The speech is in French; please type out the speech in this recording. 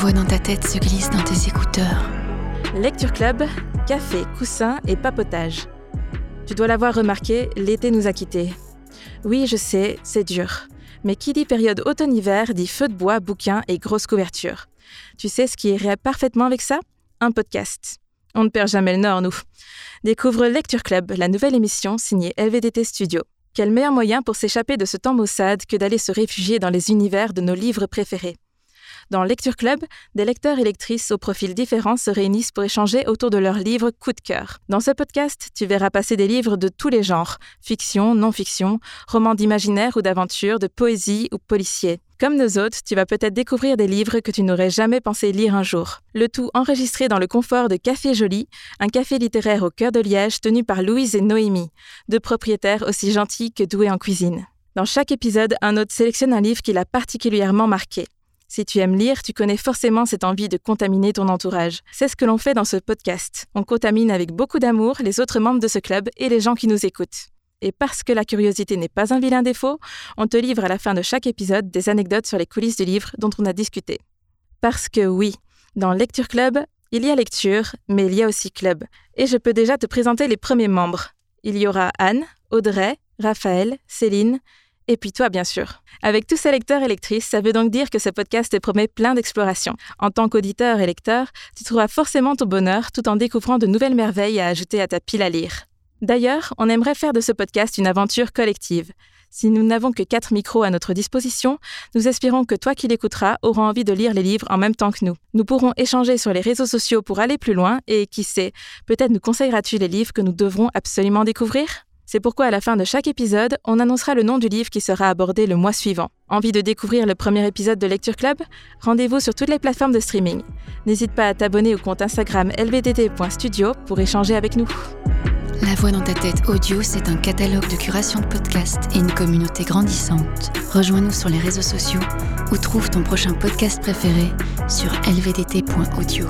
voix dans ta tête se glisse dans tes écouteurs. Lecture Club, café, coussin et papotage. Tu dois l'avoir remarqué, l'été nous a quittés. Oui, je sais, c'est dur. Mais qui dit période automne-hiver dit feu de bois, bouquins et grosse couverture. Tu sais ce qui irait parfaitement avec ça? Un podcast. On ne perd jamais le nord, nous. Découvre Lecture Club, la nouvelle émission signée LVDT Studio. Quel meilleur moyen pour s'échapper de ce temps maussade que d'aller se réfugier dans les univers de nos livres préférés? Dans Lecture Club, des lecteurs et lectrices aux profils différents se réunissent pour échanger autour de leurs livres coup de cœur. Dans ce podcast, tu verras passer des livres de tous les genres fiction, non-fiction, romans d'imaginaire ou d'aventure, de poésie ou policier. Comme nos hôtes, tu vas peut-être découvrir des livres que tu n'aurais jamais pensé lire un jour. Le tout enregistré dans le confort de Café Joli, un café littéraire au cœur de Liège tenu par Louise et Noémie, deux propriétaires aussi gentils que doués en cuisine. Dans chaque épisode, un hôte sélectionne un livre qui l'a particulièrement marqué. Si tu aimes lire, tu connais forcément cette envie de contaminer ton entourage. C'est ce que l'on fait dans ce podcast. On contamine avec beaucoup d'amour les autres membres de ce club et les gens qui nous écoutent. Et parce que la curiosité n'est pas un vilain défaut, on te livre à la fin de chaque épisode des anecdotes sur les coulisses du livre dont on a discuté. Parce que oui, dans Lecture Club, il y a lecture, mais il y a aussi club. Et je peux déjà te présenter les premiers membres. Il y aura Anne, Audrey, Raphaël, Céline, et puis toi, bien sûr. Avec tous ces lecteurs et lectrices, ça veut donc dire que ce podcast te promet plein d'explorations. En tant qu'auditeur et lecteur, tu trouveras forcément ton bonheur tout en découvrant de nouvelles merveilles à ajouter à ta pile à lire. D'ailleurs, on aimerait faire de ce podcast une aventure collective. Si nous n'avons que quatre micros à notre disposition, nous espérons que toi qui l'écouteras auras envie de lire les livres en même temps que nous. Nous pourrons échanger sur les réseaux sociaux pour aller plus loin et qui sait, peut-être nous conseilleras-tu les livres que nous devrons absolument découvrir? C'est pourquoi à la fin de chaque épisode, on annoncera le nom du livre qui sera abordé le mois suivant. Envie de découvrir le premier épisode de Lecture Club? Rendez-vous sur toutes les plateformes de streaming. N'hésite pas à t'abonner au compte Instagram lvdt.studio pour échanger avec nous. La voix dans ta tête audio, c'est un catalogue de curation de podcasts et une communauté grandissante. Rejoins-nous sur les réseaux sociaux ou trouve ton prochain podcast préféré sur lvdt.audio.